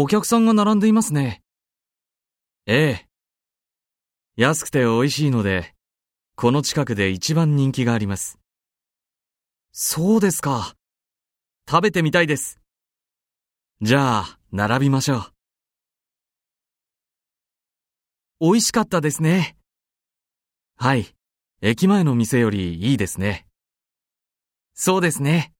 お客さんが並んでいますね。ええ。安くて美味しいので、この近くで一番人気があります。そうですか。食べてみたいです。じゃあ、並びましょう。美味しかったですね。はい。駅前の店よりいいですね。そうですね。